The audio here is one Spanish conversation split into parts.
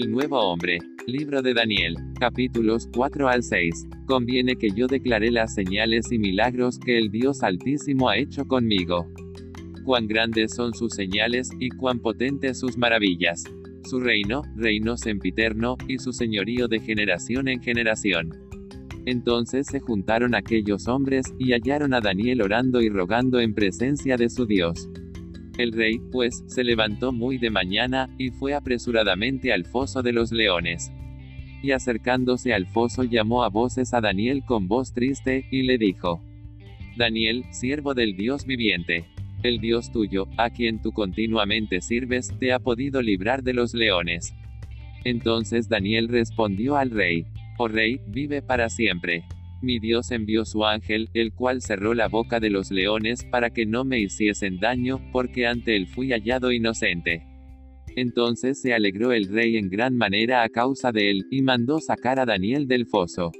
El nuevo hombre. Libro de Daniel. Capítulos 4 al 6. Conviene que yo declare las señales y milagros que el Dios Altísimo ha hecho conmigo. Cuán grandes son sus señales, y cuán potentes sus maravillas. Su reino, reino sempiterno, y su señorío de generación en generación. Entonces se juntaron aquellos hombres, y hallaron a Daniel orando y rogando en presencia de su Dios. El rey, pues, se levantó muy de mañana, y fue apresuradamente al foso de los leones. Y acercándose al foso llamó a voces a Daniel con voz triste, y le dijo, Daniel, siervo del Dios viviente, el Dios tuyo, a quien tú continuamente sirves, te ha podido librar de los leones. Entonces Daniel respondió al rey, Oh rey, vive para siempre. Mi Dios envió su ángel, el cual cerró la boca de los leones para que no me hiciesen daño, porque ante él fui hallado inocente. Entonces se alegró el rey en gran manera a causa de él, y mandó sacar a Daniel del foso.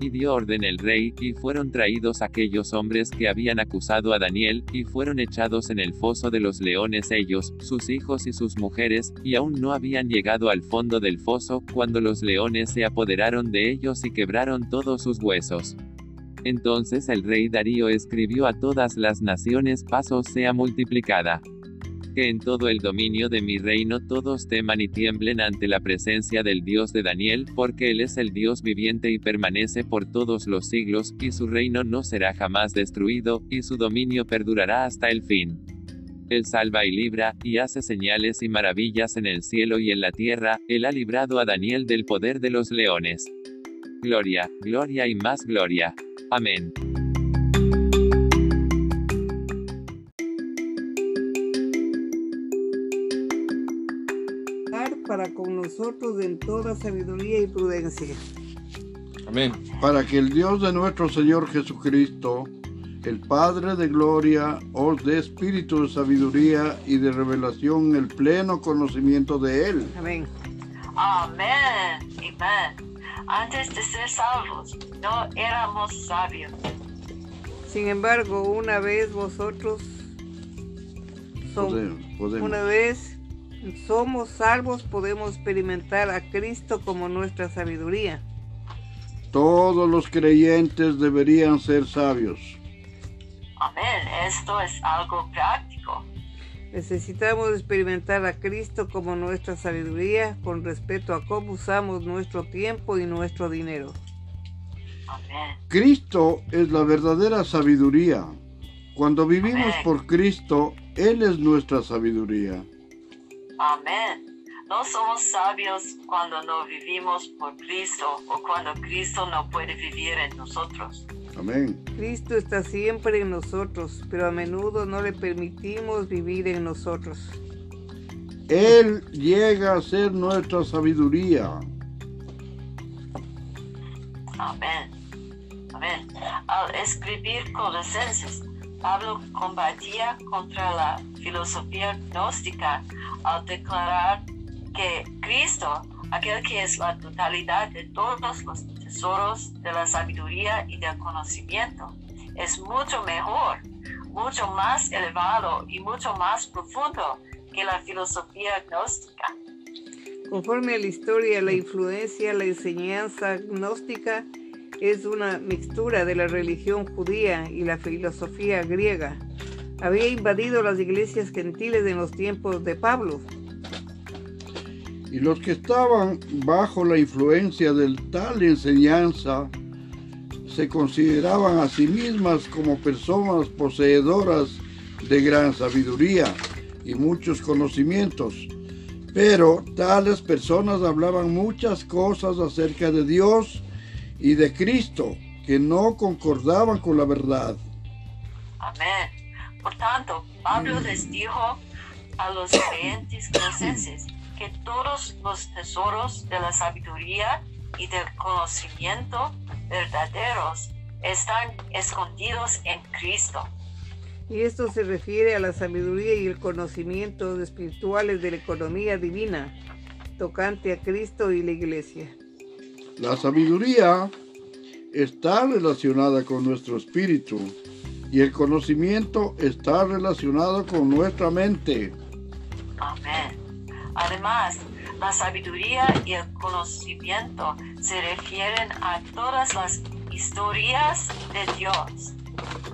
Y dio orden el rey, y fueron traídos aquellos hombres que habían acusado a Daniel, y fueron echados en el foso de los leones ellos, sus hijos y sus mujeres, y aún no habían llegado al fondo del foso, cuando los leones se apoderaron de ellos y quebraron todos sus huesos. Entonces el rey Darío escribió a todas las naciones, paso sea multiplicada que en todo el dominio de mi reino todos teman y tiemblen ante la presencia del Dios de Daniel, porque Él es el Dios viviente y permanece por todos los siglos, y su reino no será jamás destruido, y su dominio perdurará hasta el fin. Él salva y libra, y hace señales y maravillas en el cielo y en la tierra, Él ha librado a Daniel del poder de los leones. Gloria, gloria y más gloria. Amén. Para con nosotros en toda sabiduría y prudencia. Amén. Para que el Dios de nuestro Señor Jesucristo, el Padre de gloria, os dé espíritu de sabiduría y de revelación, el pleno conocimiento de Él. Amén. Amén. Amén. Antes de ser salvos, no éramos sabios. Sin embargo, una vez vosotros son, una vez somos salvos, podemos experimentar a Cristo como nuestra sabiduría. Todos los creyentes deberían ser sabios. Amén, esto es algo práctico. Necesitamos experimentar a Cristo como nuestra sabiduría con respecto a cómo usamos nuestro tiempo y nuestro dinero. Amén. Cristo es la verdadera sabiduría. Cuando vivimos por Cristo, Él es nuestra sabiduría. Amén. No somos sabios cuando no vivimos por Cristo o cuando Cristo no puede vivir en nosotros. Amén. Cristo está siempre en nosotros, pero a menudo no le permitimos vivir en nosotros. Él llega a ser nuestra sabiduría. Amén. Amén. Al escribir Colosenses, Pablo combatía contra la filosofía gnóstica al declarar que Cristo, aquel que es la totalidad de todos los tesoros de la sabiduría y del conocimiento, es mucho mejor, mucho más elevado y mucho más profundo que la filosofía gnóstica. Conforme a la historia, la influencia, la enseñanza gnóstica es una mixtura de la religión judía y la filosofía griega. Había invadido las iglesias gentiles en los tiempos de Pablo. Y los que estaban bajo la influencia de tal enseñanza se consideraban a sí mismas como personas poseedoras de gran sabiduría y muchos conocimientos. Pero tales personas hablaban muchas cosas acerca de Dios y de Cristo que no concordaban con la verdad. Amén. Por tanto, Pablo les dijo a los creyentes colosenses que todos los tesoros de la sabiduría y del conocimiento verdaderos están escondidos en Cristo. Y esto se refiere a la sabiduría y el conocimiento espirituales de la economía divina, tocante a Cristo y la iglesia. La sabiduría está relacionada con nuestro espíritu y el conocimiento está relacionado con nuestra mente. Amén. Además, La sabiduría y el conocimiento se refieren a todas las historias de Dios.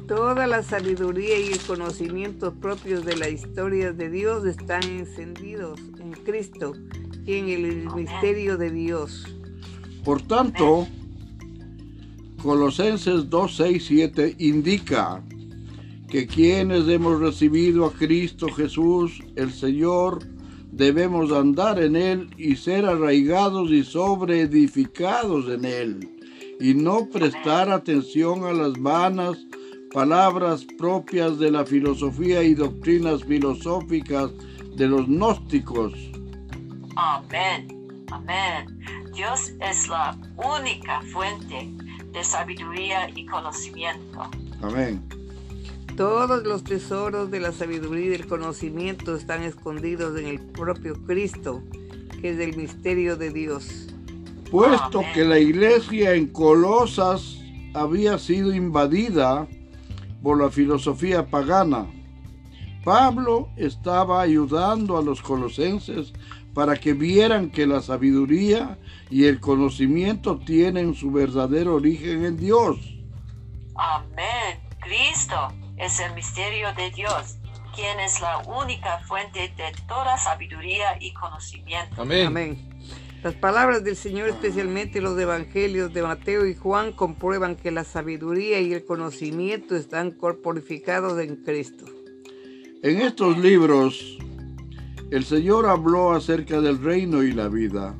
Toda la sabiduría y el conocimiento propios de la historia de Dios están encendidos en Cristo, quien es el misterio de Dios. Por tanto, Colosenses 2, 6, 7 indica que quienes hemos recibido a Cristo Jesús, el Señor, debemos andar en Él y ser arraigados y sobreedificados en Él, y no prestar atención a las vanas palabras propias de la filosofía y doctrinas filosóficas de los gnósticos. Amén, amén. Dios es la única fuente de sabiduría y conocimiento. Amén. Todos los tesoros de la sabiduría y del conocimiento están escondidos en el propio Cristo, que es el misterio de Dios. Puesto que la iglesia en Colosas había sido invadida por la filosofía pagana, Pablo estaba ayudando a los colosenses para que vieran que la sabiduría y el conocimiento tienen su verdadero origen en Dios. Amén. Cristo es el misterio de Dios, quien es la única fuente de toda sabiduría y conocimiento. Amén. Amén. Las palabras del Señor, especialmente los evangelios de Mateo y Juan, comprueban que la sabiduría y el conocimiento están corporificados en Cristo. En estos libros, el Señor habló acerca del reino y la vida.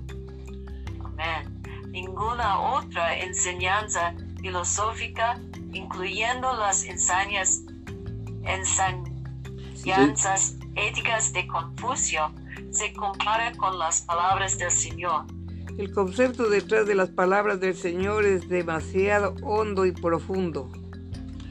Amén. Ninguna otra enseñanza filosófica, incluyendo las enseñanzas, enseñanzas éticas de Confucio, se compara con las palabras del Señor. El concepto detrás de las palabras del Señor es demasiado hondo y profundo.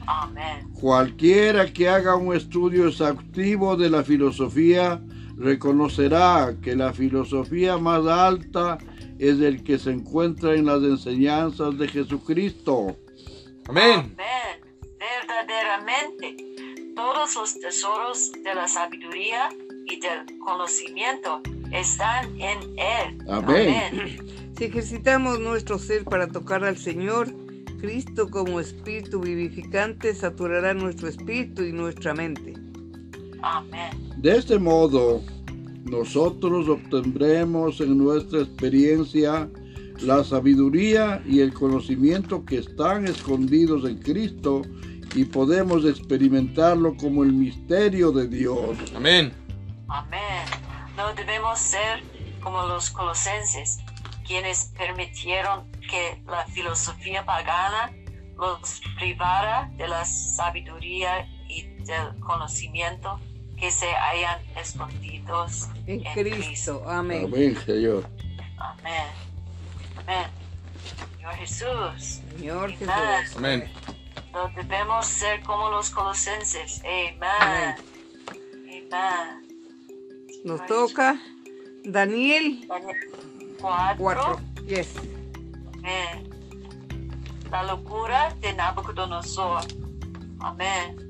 Amén. Cualquiera que haga un estudio exhaustivo de la filosofía reconocerá que la filosofía más alta es el que se encuentra en las enseñanzas de Jesucristo. Amén. Amén. Verdaderamente, todos los tesoros de la sabiduría y del conocimiento están en Él. Amén. Si ejercitamos nuestro ser para tocar al Señor, Cristo como espíritu vivificante saturará nuestro espíritu y nuestra mente. Amén. De este modo, nosotros obtendremos en nuestra experiencia la sabiduría y el conocimiento que están escondidos en Cristo y podemos experimentarlo como el misterio de Dios. Amén. Amén. No debemos ser como los colosenses, quienes permitieron que la filosofía pagana los privara de la sabiduría y del conocimiento que se hayan escondidos En Cristo. Amén. Amén, Señor. Amén. Amén. Señor Jesús. Señor. Jesús. Amén. No debemos ser como los colosenses. Amén. Amén. Nos toca Daniel Daniel 4. 4. Yes. Amén. La locura de Nabucodonosor. Amén.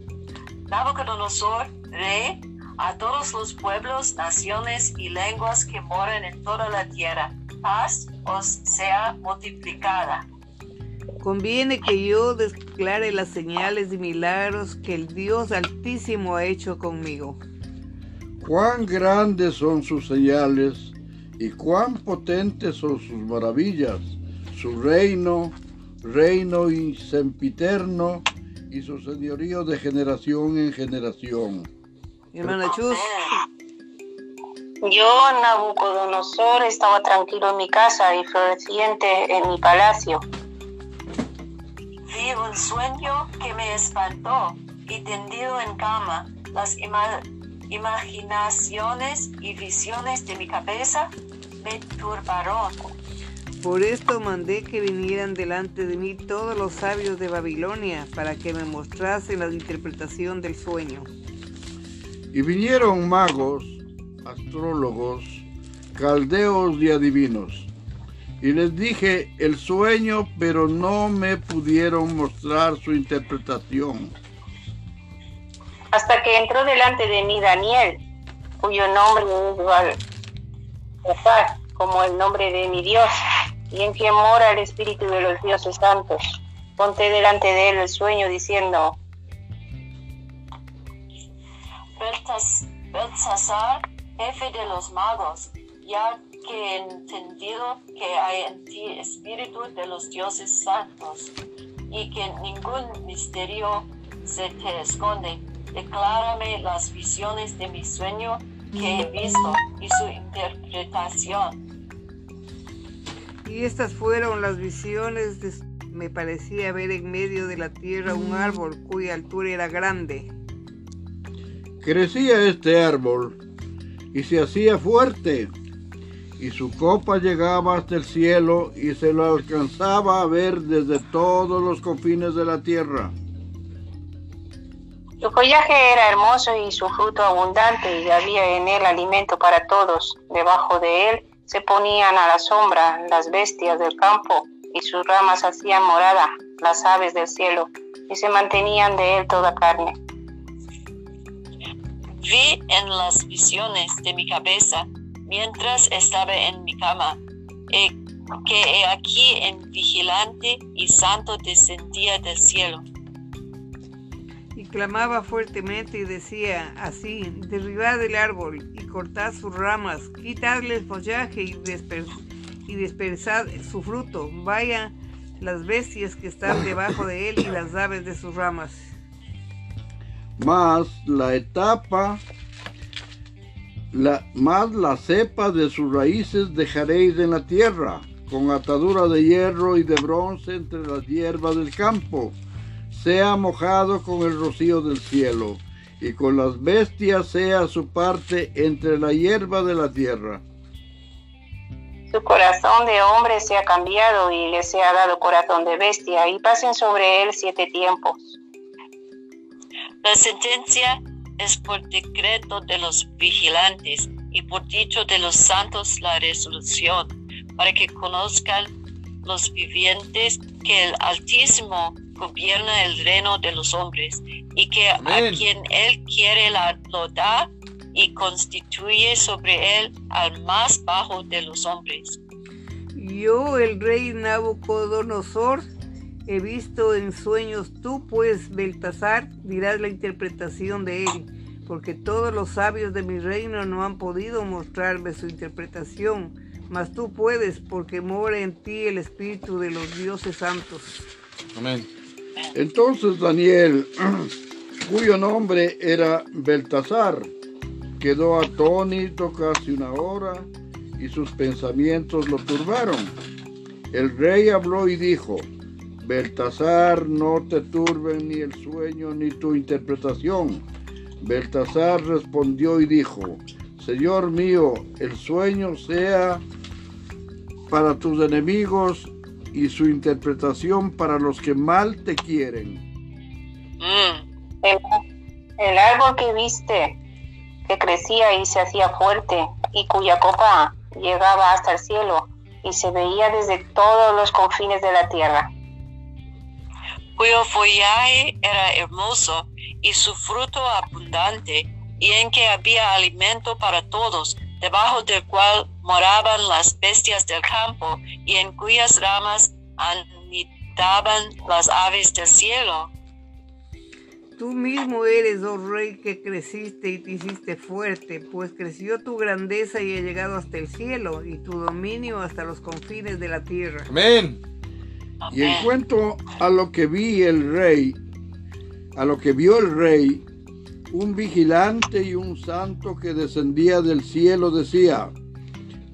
Nabucodonosor, rey, a todos los pueblos, naciones y lenguas que moran en toda la tierra, paz os sea multiplicada. Conviene que yo declare las señales y milagros que el Dios Altísimo ha hecho conmigo. Cuán grandes son sus señales y cuán potentes son sus maravillas. Su reino, reino y sempiterno y su señorío de generación en generación. Hermana Chus, Yo, Nabucodonosor, estaba tranquilo en mi casa y floreciente en mi palacio. Vi un sueño que me espantó y tendido en cama, las ima- imaginaciones y visiones de mi cabeza me turbaron. por esto mandé que vinieran delante de mí todos los sabios de Babilonia para que me mostrasen la interpretación del sueño. Y vinieron magos, astrólogos, caldeos y adivinos. Y les dije el sueño, pero no me pudieron mostrar su interpretación. Hasta que entró delante de mí Daniel, cuyo nombre es Baltasar, como el nombre de mi Dios, y en quien mora el Espíritu de los dioses santos. Ponte delante de él el sueño diciendo, Belsasar, jefe de los magos, ya que he entendido que hay en ti espíritu de los dioses santos y que ningún misterio se te esconde. Declárame las visiones de mi sueño que he visto y su interpretación. Y estas fueron las visiones de... Me parecía ver en medio de la tierra un árbol cuya altura era grande. Crecía este árbol y se hacía fuerte, y su copa llegaba hasta el cielo y se lo alcanzaba a ver desde todos los confines de la tierra. Su follaje era hermoso y su fruto abundante y había en él alimento para todos. Debajo de él se ponían a la sombra las bestias del campo y sus ramas hacían morada las aves del cielo y se mantenían de él toda carne. Vi en las visiones de mi cabeza mientras estaba en mi cama. Eh, que aquí en vigilante y santo descendía del cielo. Clamaba fuertemente y decía así, derribad el árbol y cortad sus ramas, quitadle el follaje y, y dispersad su fruto, vaya las bestias que están debajo de él y las aves de sus ramas. Más la etapa, la, más la cepa de sus raíces dejaréis en la tierra, con atadura de hierro y de bronce entre las hierbas del campo sea mojado con el rocío del cielo, y con las bestias sea su parte entre la hierba de la tierra. Su corazón de hombre se ha cambiado y le sea dado corazón de bestia, y pasen sobre él siete tiempos. La sentencia es por decreto de los vigilantes y por dicho de los santos la resolución, para que conozcan los vivientes que el Altísimo gobierna el reino de los hombres y que a quien él quiere la, lo da y constituye sobre él al más bajo de los hombres. Yo, el rey Nabucodonosor, he visto en sueños, tú pues, Beltasar, dirás la interpretación de él, porque todos los sabios de mi reino no han podido mostrarme su interpretación, mas tú puedes, porque mora en ti el espíritu de los dioses santos. Amén. Entonces Daniel, cuyo nombre era Beltasar, quedó atónito casi una hora y sus pensamientos lo turbaron. El rey habló y dijo, Beltasar, no te turben ni el sueño ni tu interpretación. Beltasar respondió y dijo, Señor mío, el sueño sea para tus enemigos y su interpretación para los que mal te quieren. Mm. El, árbol que viste, que crecía y se hacía fuerte y cuya copa llegaba hasta el cielo y se veía desde todos los confines de la tierra. Cuyo follaje era hermoso y su fruto abundante y en que había alimento para todos debajo del cual moraban las bestias del campo y en cuyas ramas anidaban las aves del cielo. Tú mismo eres, oh rey, que creciste y te hiciste fuerte, pues creció tu grandeza y ha llegado hasta el cielo, y tu dominio hasta los confines de la tierra. Amén. Y en cuanto a lo que vi el rey, a lo que vio el rey, un vigilante y un santo que descendía del cielo decía,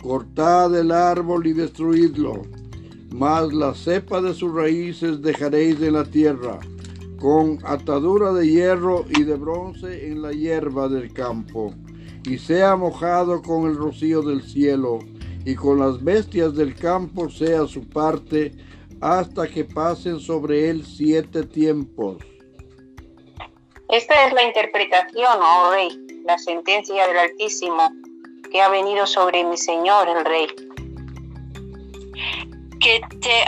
cortad el árbol y destruidlo, mas la cepa de sus raíces dejaréis en la tierra, con atadura de hierro y de bronce en la hierba del campo, y sea mojado con el rocío del cielo, y con las bestias del campo sea su parte, hasta que pasen sobre él siete tiempos. Esta es la interpretación, oh rey, la sentencia del Altísimo que ha venido sobre mi Señor el Rey. Que te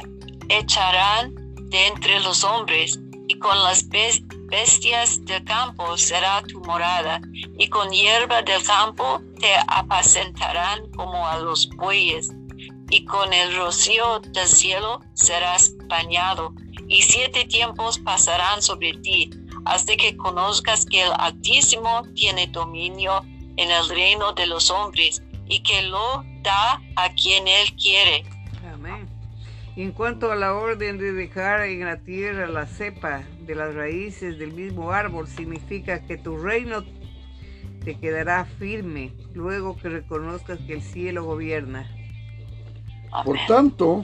echarán de entre los hombres, y con las bestias del campo será tu morada, y con hierba del campo te apacentarán como a los bueyes, y con el rocío del cielo serás bañado, y siete tiempos pasarán sobre ti, hasta que conozcas que el Altísimo tiene dominio en el reino de los hombres, y que lo da a quien él quiere. Amén. En cuanto a la orden de dejar en la tierra la cepa de las raíces del mismo árbol, significa que tu reino te quedará firme luego que reconozcas que el cielo gobierna. Por tanto,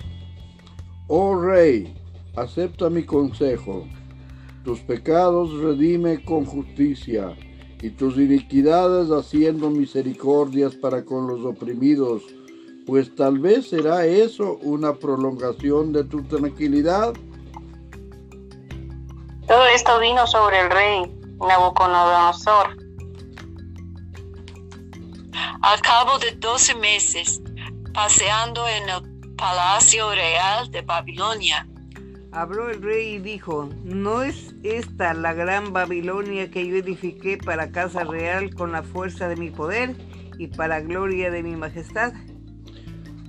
oh rey, acepta mi consejo. Tus pecados redime con justicia y tus iniquidades haciendo misericordias para con los oprimidos, pues tal vez será eso una prolongación de tu tranquilidad. Todo esto vino sobre el rey Nabucodonosor. Al cabo de doce meses, paseando en el palacio real de Babilonia, Habló el rey y dijo, ¿no es esta la gran Babilonia que yo edifiqué para casa real con la fuerza de mi poder y para gloria de mi majestad?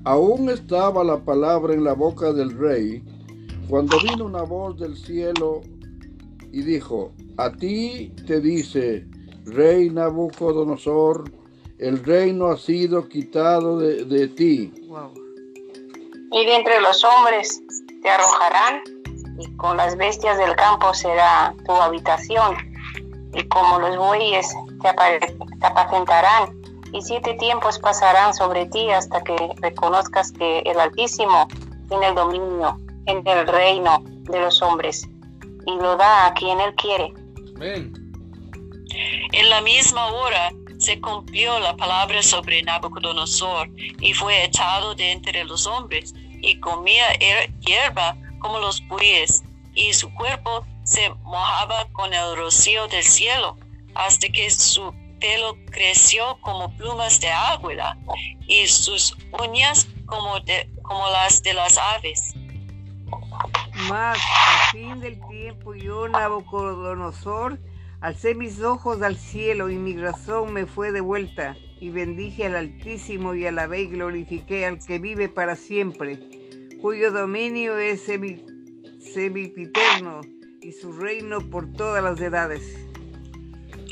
Aún estaba la palabra en la boca del rey cuando vino una voz del cielo y dijo, a ti te dice, rey Nabucodonosor, el reino ha sido quitado de, de ti. Wow. Y de entre los hombres te arrojarán, y con las bestias del campo será tu habitación, y como los bueyes te apacentarán, y siete tiempos pasarán sobre ti hasta que reconozcas que el Altísimo tiene el dominio en el reino de los hombres, y lo da a quien él quiere. En la misma hora se cumplió la palabra sobre Nabucodonosor y fue echado de entre los hombres y comía hier- hierba como los bueyes y su cuerpo se mojaba con el rocío del cielo hasta que su pelo creció como plumas de águila y sus uñas como, de, como las de las aves. Mas al fin del tiempo yo, Nabucodonosor, alcé mis ojos al cielo y mi razón me fue de vuelta, y bendije al Altísimo y alabé y glorifiqué al que vive para siempre, cuyo dominio es semi, semipiterno y su reino por todas las edades.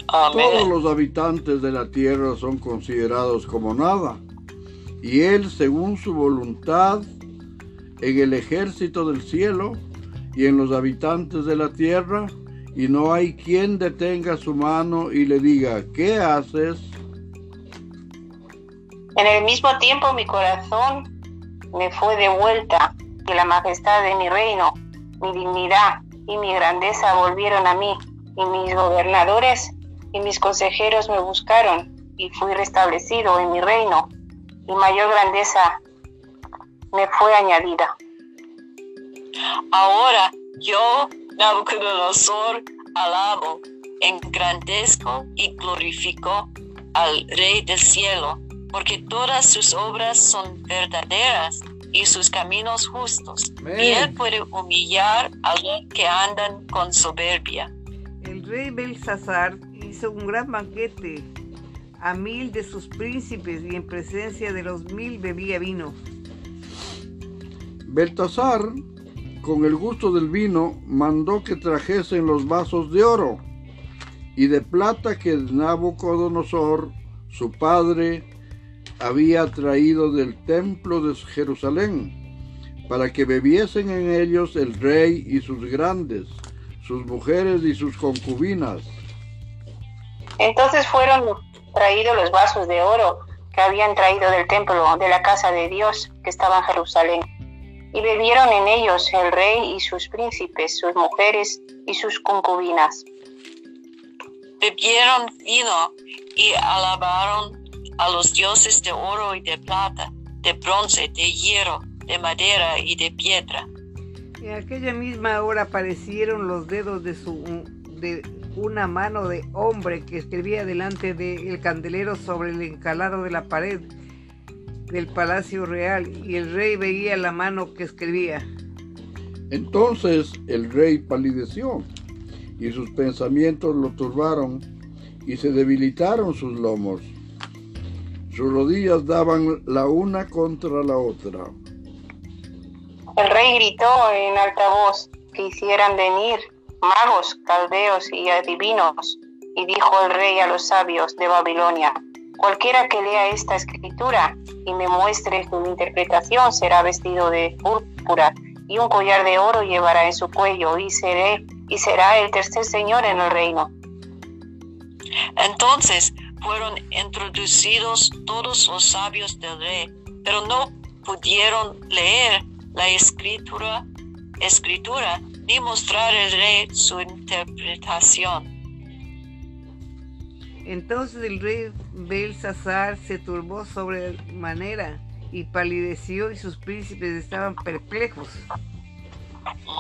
Todos los habitantes de la tierra son considerados como nada, y él, según su voluntad, en el ejército del cielo y en los habitantes de la tierra, y no hay quien detenga su mano y le diga, ¿qué haces? En el mismo tiempo mi corazón me fue de vuelta y la majestad de mi reino, mi dignidad y mi grandeza volvieron a mí y mis gobernadores y mis consejeros me buscaron y fui restablecido en mi reino y mayor grandeza me fue añadida. Ahora yo, Nabucodonosor, alabo, engrandezco y glorifico al Rey del cielo, porque todas sus obras son verdaderas y sus caminos justos. Y él puede humillar a los que andan con soberbia. El rey Belsasar hizo un gran banquete a mil de sus príncipes y en presencia de los mil bebía vino. Beltasar, con el gusto del vino, mandó que trajesen los vasos de oro y de plata que Nabucodonosor, su padre, había traído del templo de Jerusalén, para que bebiesen en ellos el rey y sus grandes, sus mujeres y sus concubinas. Entonces fueron traídos los vasos de oro que habían traído del templo de la casa de Dios que estaba en Jerusalén. Y bebieron en ellos el rey y sus príncipes, sus mujeres y sus concubinas. Bebieron vino y alabaron a los dioses de oro y de plata, de bronce, de hierro, de madera y de piedra. En aquella misma hora aparecieron los dedos de, su, de una mano de hombre que escribía delante del candelero sobre el encalado de la pared del palacio real y el rey veía la mano que escribía. Entonces el rey palideció y sus pensamientos lo turbaron y se debilitaron sus lomos. Sus rodillas daban la una contra la otra. El rey gritó en alta voz que hicieran venir magos, caldeos y adivinos, y dijo el rey a los sabios de Babilonia, cualquiera que lea esta escritura y me muestre su interpretación será vestido de púrpura y un collar de oro llevará en su cuello y, y será el tercer señor en el reino. Entonces fueron introducidos todos los sabios del rey, pero no pudieron leer la escritura, escritura ni mostrar al rey su interpretación. Entonces el rey Belsasar se turbó sobre manera y palideció y sus príncipes estaban perplejos.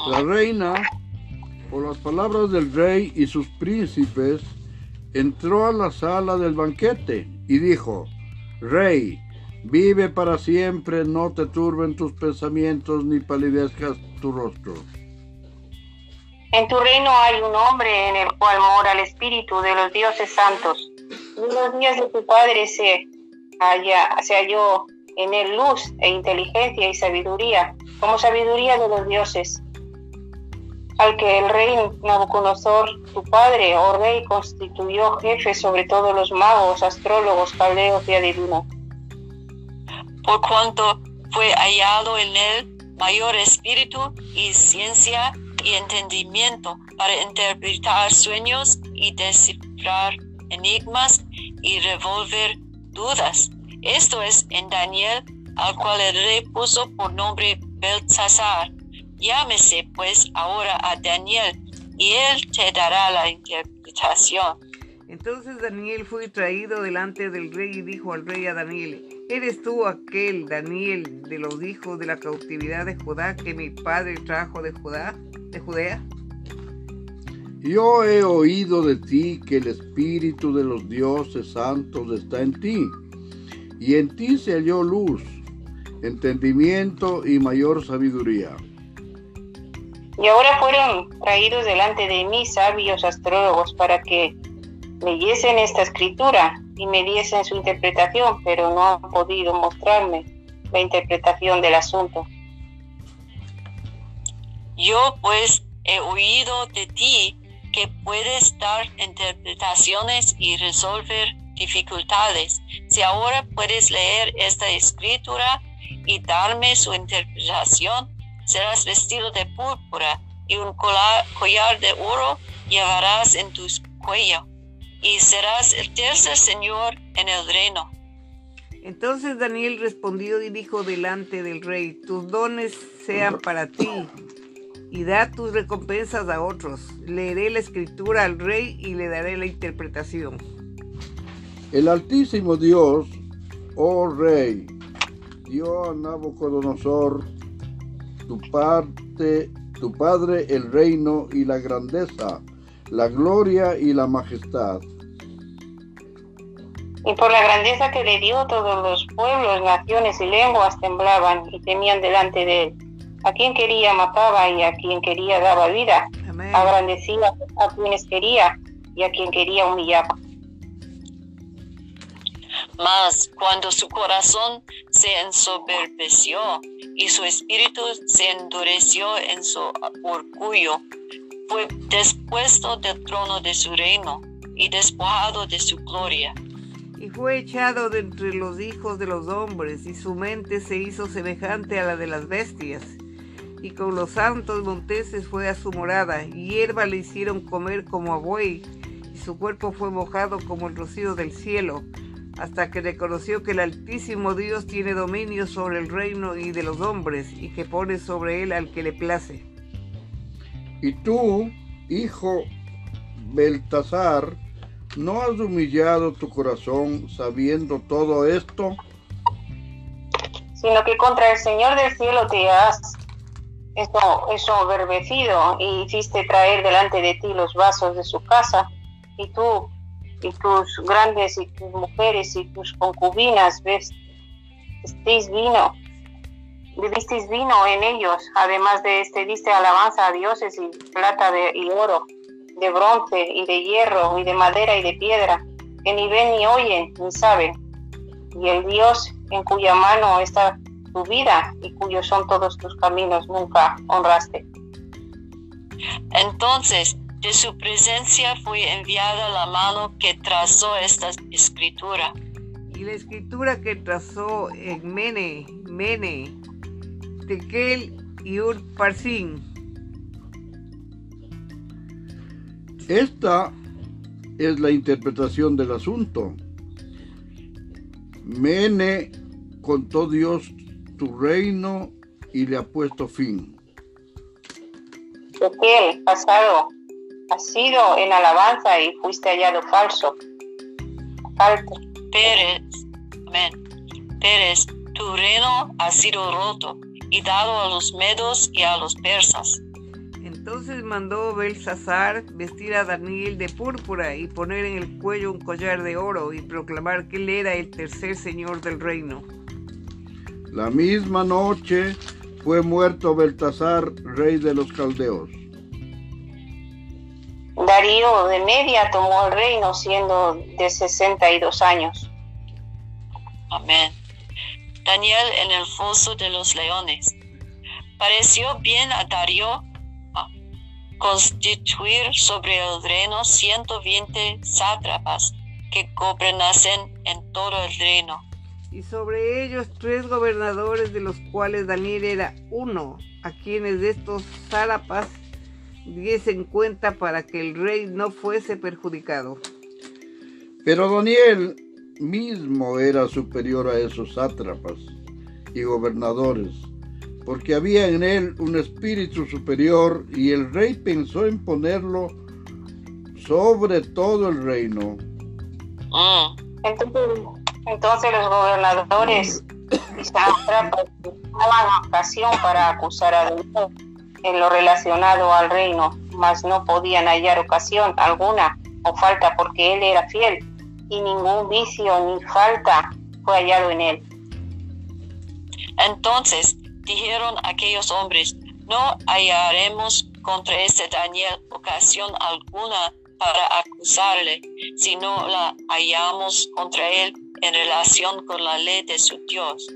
La reina, por las palabras del rey y sus príncipes, entró a la sala del banquete y dijo, Rey, vive para siempre, no te turben tus pensamientos ni palidezcas tu rostro. En tu reino hay un hombre en el cual mora el espíritu de los dioses santos. En los días de tu padre se, halla, se halló en él luz e inteligencia y sabiduría, como sabiduría de los dioses al que el rey Nabucodonosor, tu padre, oh rey, constituyó jefe sobre todos los magos, astrólogos, caldeos y adivinos. Por cuanto fue hallado en él mayor espíritu y ciencia y entendimiento para interpretar sueños y descifrar enigmas y revolver dudas. Esto es en Daniel, al cual el rey puso por nombre Beltzazar Llámese pues ahora a Daniel y él te dará la interpretación. Entonces Daniel fue traído delante del rey y dijo al rey a Daniel, ¿eres tú aquel Daniel de los hijos de la cautividad de Judá que mi padre trajo de Judá, de Judea? Yo he oído de ti que el espíritu de los dioses santos está en ti, y en ti se halló luz, entendimiento y mayor sabiduría. Y ahora fueron traídos delante de mí sabios astrólogos para que leyesen esta escritura y me diesen su interpretación, pero no han podido mostrarme la interpretación del asunto. Yo pues he oído de ti que puedes dar interpretaciones y resolver dificultades. Si ahora puedes leer esta escritura y darme su interpretación, serás vestido de púrpura y un collar de oro llevarás en tu cuello y serás el tercer señor en el reino. Entonces Daniel respondió y dijo delante del rey, tus dones sean para ti y da tus recompensas a otros. Leeré la escritura al rey y le daré la interpretación. El Altísimo Dios, oh rey, dio a Nabucodonosor tu parte, tu Padre el reino y la grandeza, la gloria y la majestad. Y por la grandeza que le dio, todos los pueblos, naciones y lenguas temblaban y temían delante de él. A quien quería mataba y a quien quería daba vida. Agrandecía a quienes quería y a quien quería humillaba. Mas cuando su corazón se ensoberbeció y su espíritu se endureció en su orgullo, fue despuesto del trono de su reino y despojado de su gloria. Y fue echado de entre los hijos de los hombres, y su mente se hizo semejante a la de las bestias. Y con los santos monteses fue a su morada, y hierba le hicieron comer como a buey, y su cuerpo fue mojado como el rocío del cielo hasta que reconoció que el Altísimo Dios tiene dominio sobre el reino y de los hombres, y que pone sobre él al que le place. Y tú, hijo Beltasar, ¿no has humillado tu corazón sabiendo todo esto? Sino que contra el Señor del cielo te has ensoberbecido y hiciste traer delante de ti los vasos de su casa, y tú y tus grandes y tus mujeres y tus concubinas bebiste vino, bebisteis vino en ellos, además de este diste alabanza a dioses y plata de, y oro, de bronce y de hierro y de madera y de piedra, que ni ven ni oyen ni saben, y el Dios en cuya mano está tu vida y cuyos son todos tus caminos nunca honraste. Entonces de su presencia fue enviada la mano que trazó esta escritura. Y la escritura que trazó en Mene, Mene, Tekel y Ur-Parsin. Esta es la interpretación del asunto. Mene contó Dios tu reino y le ha puesto fin. Tekel, pasado, has sido en alabanza y fuiste hallado falso. Falto. Pérez, amén. Pérez, tu reino ha sido roto y dado a los medos y a los persas. Entonces mandó Belsasar vestir a Daniel de púrpura y poner en el cuello un collar de oro y proclamar que él era el tercer señor del reino. La misma noche fue muerto Beltasar, rey de los caldeos. Darío de Media tomó el reino siendo de 62 años. Amén. Daniel en el foso de los leones. Pareció bien a Darío constituir sobre el reino 120 sátrapas que gobernasen en todo el reino. Y sobre ellos tres gobernadores de los cuales Daniel era uno, a quienes de estos sátrapas diesen cuenta para que el rey no fuese perjudicado. Pero Daniel mismo era superior a esos sátrapas y gobernadores, porque había en él un espíritu superior y el rey pensó en ponerlo sobre todo el reino. Ah. Entonces, entonces los gobernadores tomaban ocasión para acusar a Daniel en lo relacionado al reino, mas no podían hallar ocasión alguna o falta porque él era fiel y ningún vicio ni falta fue hallado en él. Entonces dijeron aquellos hombres, no hallaremos contra este Daniel ocasión alguna para acusarle, sino la hallamos contra él en relación con la ley de su Dios.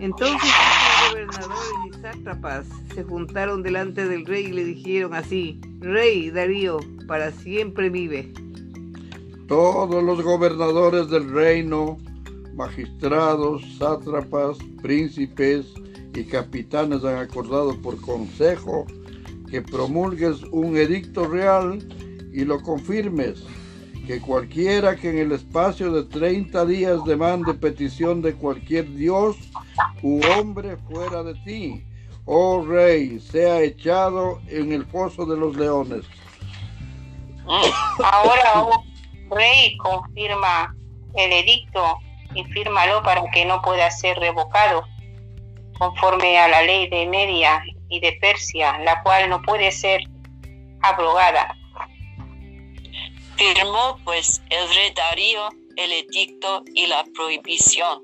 Entonces los gobernadores y sátrapas se juntaron delante del rey y le dijeron así, Rey Darío, para siempre vive. Todos los gobernadores del reino, magistrados, sátrapas, príncipes y capitanes han acordado por consejo que promulgues un edicto real y lo confirmes, que cualquiera que en el espacio de 30 días demande petición de cualquier dios u hombre fuera de ti, oh rey, sea echado en el foso de los leones. Ahora, oh rey, confirma el edicto y fírmalo para que no pueda ser revocado, conforme a la ley de Media y de Persia, la cual no puede ser abrogada. Firmó pues el rey Darío el edicto y la prohibición.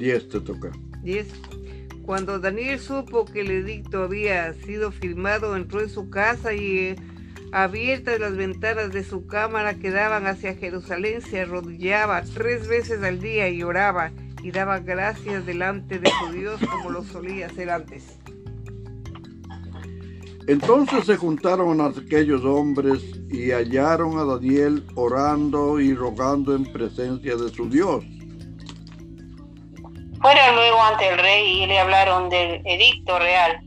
10 te toca. 10. Cuando Daniel supo que el edicto había sido firmado, entró en su casa y eh, abiertas las ventanas de su cámara que daban hacia Jerusalén, se arrodillaba tres veces al día y oraba y daba gracias delante de su Dios como lo solía hacer antes. Entonces se juntaron aquellos hombres y hallaron a Daniel orando y rogando en presencia de su Dios. Fueron luego ante el rey y le hablaron del edicto real.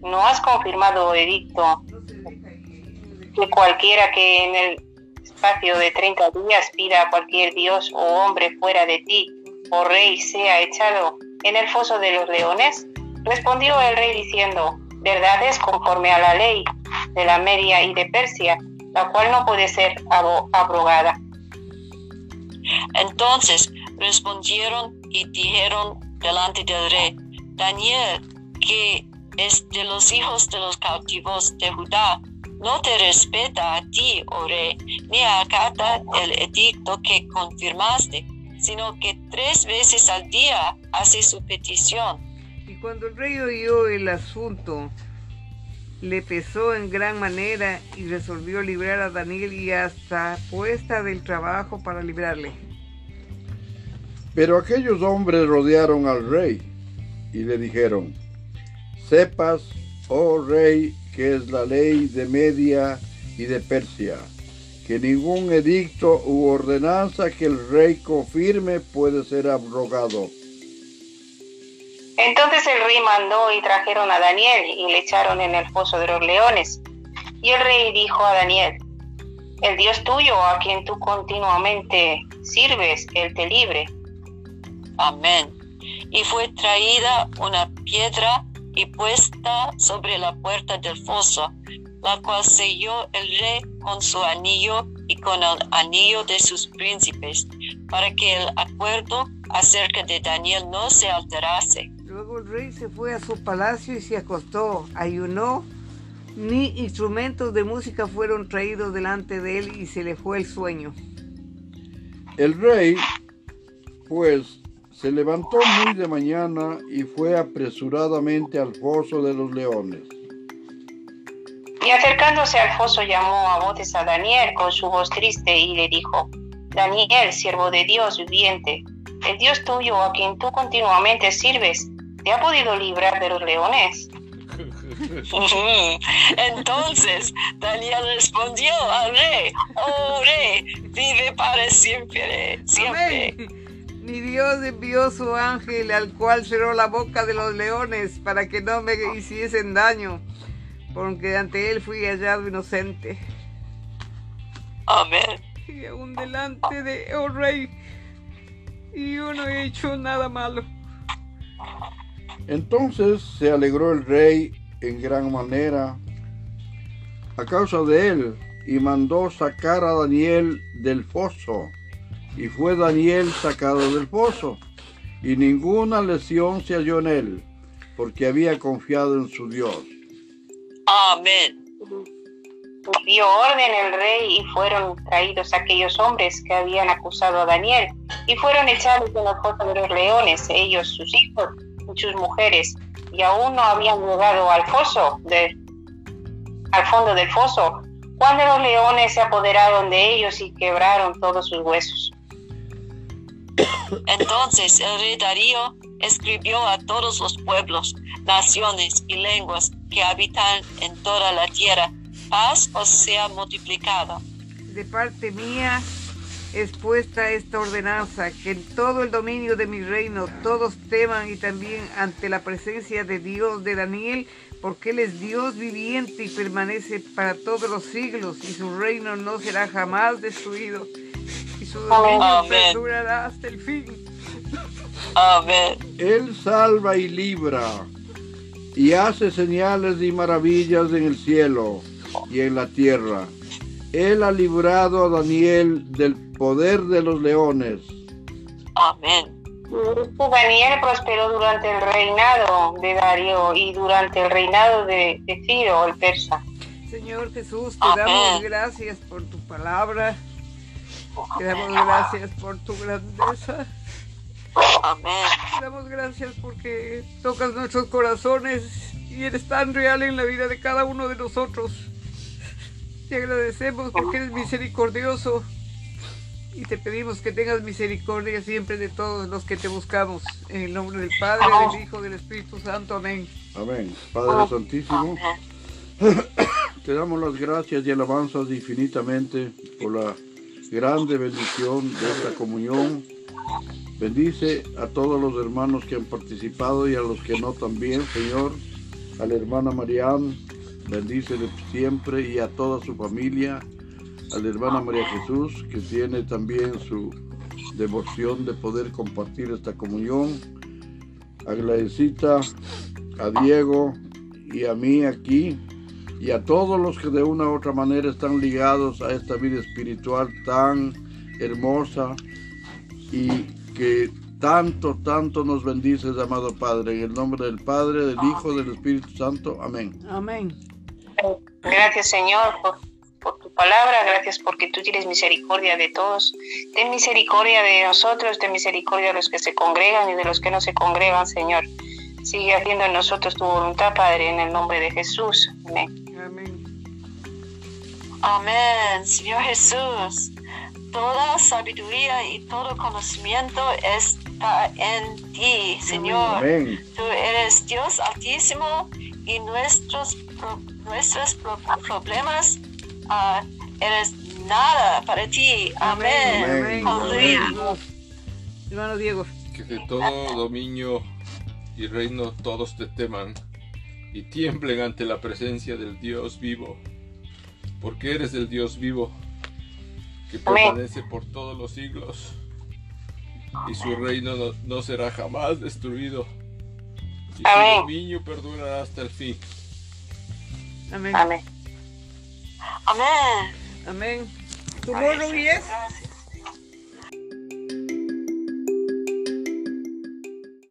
¿No has confirmado edicto que cualquiera que en el espacio de 30 días pida a cualquier dios o hombre fuera de ti, o rey, sea echado en el foso de los leones? Respondió el rey diciendo, verdad es conforme a la ley de la Media y de Persia, la cual no puede ser abrogada. Entonces respondieron y dijeron delante del rey, Daniel, que es de los hijos de los cautivos de Judá, no te respeta a ti, oh rey, ni acata el edicto que confirmaste, sino que tres veces al día hace su petición. Cuando el rey oyó el asunto, le pesó en gran manera y resolvió librar a Daniel y hasta puesta del trabajo para librarle. Pero aquellos hombres rodearon al rey y le dijeron, sepas, oh rey, que es la ley de Media y de Persia, que ningún edicto u ordenanza que el rey confirme puede ser abrogado. Entonces el rey mandó y trajeron a Daniel y le echaron en el foso de los leones. Y el rey dijo a Daniel, el Dios tuyo a quien tú continuamente sirves, él te libre. Amén. Y fue traída una piedra y puesta sobre la puerta del foso, la cual selló el rey con su anillo y con el anillo de sus príncipes, para que el acuerdo acerca de Daniel no se alterase. Rey se fue a su palacio y se acostó, ayunó, ni instrumentos de música fueron traídos delante de él y se le fue el sueño. El rey, pues, se levantó muy de mañana y fue apresuradamente al foso de los leones. Y acercándose al foso llamó a voces a Daniel con su voz triste y le dijo, Daniel, siervo de Dios viviente, el Dios tuyo a quien tú continuamente sirves, ¿te ha podido librar de los leones? Entonces Daniel respondió al rey, oh rey, vive para siempre, siempre. Mi Dios envió su ángel al cual cerró la boca de los leones para que no me hiciesen daño, porque ante él fui hallado inocente. Amén. Y aún delante de, oh rey, y yo no he hecho nada malo. Entonces se alegró el rey en gran manera a causa de él y mandó sacar a Daniel del foso. Y fue Daniel sacado del foso, y ninguna lesión se halló en él, porque había confiado en su Dios. Amén. Dio orden el rey y fueron traídos aquellos hombres que habían acusado a Daniel y fueron echados en el foso de los leones, ellos, sus hijos y sus mujeres, y aún no habían llegado al foso, de, al fondo del foso, cuando los leones se apoderaron de ellos y quebraron todos sus huesos. Entonces el rey Darío escribió a todos los pueblos, naciones y lenguas que habitan en toda la tierra, paz os sea multiplicada. De parte mía es puesta esta ordenanza, que en todo el dominio de mi reino todos teman y también ante la presencia de Dios de Daniel, porque Él es Dios viviente y permanece para todos los siglos, y su reino no será jamás destruido, y su dominio Amén. perdurará hasta el fin. Amén. Él salva y libra, y hace señales y maravillas en el cielo y en la tierra. Él ha librado a Daniel del poder de los leones. Amén. Daniel prosperó durante el reinado de Darío y durante el reinado de, de Ciro, el persa. Señor Jesús, te Amén. damos gracias por tu palabra, te damos gracias por tu grandeza. Amén. Te damos gracias porque tocas nuestros corazones y eres tan real en la vida de cada uno de nosotros. Te agradecemos porque eres misericordioso y te pedimos que tengas misericordia siempre de todos los que te buscamos. En el nombre del Padre, del Hijo, del Espíritu Santo. Amén. Amén. Padre Santísimo, te damos las gracias y alabanzas infinitamente por la grande bendición de esta comunión. Bendice a todos los hermanos que han participado y a los que no también, Señor. A la hermana Mariam, bendícele siempre y a toda su familia. A la hermana María Jesús, que tiene también su devoción de poder compartir esta comunión. A Gladysita, a Diego y a mí aquí y a todos los que de una u otra manera están ligados a esta vida espiritual tan hermosa y que tanto, tanto nos bendices, amado Padre. En el nombre del Padre, del Hijo, del Espíritu Santo. Amén. Amén. Gracias Señor por, por tu palabra, gracias porque tú tienes misericordia de todos. Ten misericordia de nosotros, ten misericordia de los que se congregan y de los que no se congregan, Señor. Sigue haciendo en nosotros tu voluntad, Padre, en el nombre de Jesús. Amén. Amén. Amén, Señor Jesús. Toda sabiduría y todo conocimiento está en ti, Señor. Amén. Tú eres Dios altísimo y nuestros, pro- nuestros pro- problemas ah, eres nada para ti. Amén. Amén. Hermano Diego. Que de todo dominio y reino todos te teman y tiemblen ante la presencia del Dios vivo, porque eres el Dios vivo que permanece por todos los siglos y su reino no, no será jamás destruido y su Amén. dominio perdurará hasta el fin. Amén. Amén. Amén. Amén. ¿Tu? Gracias.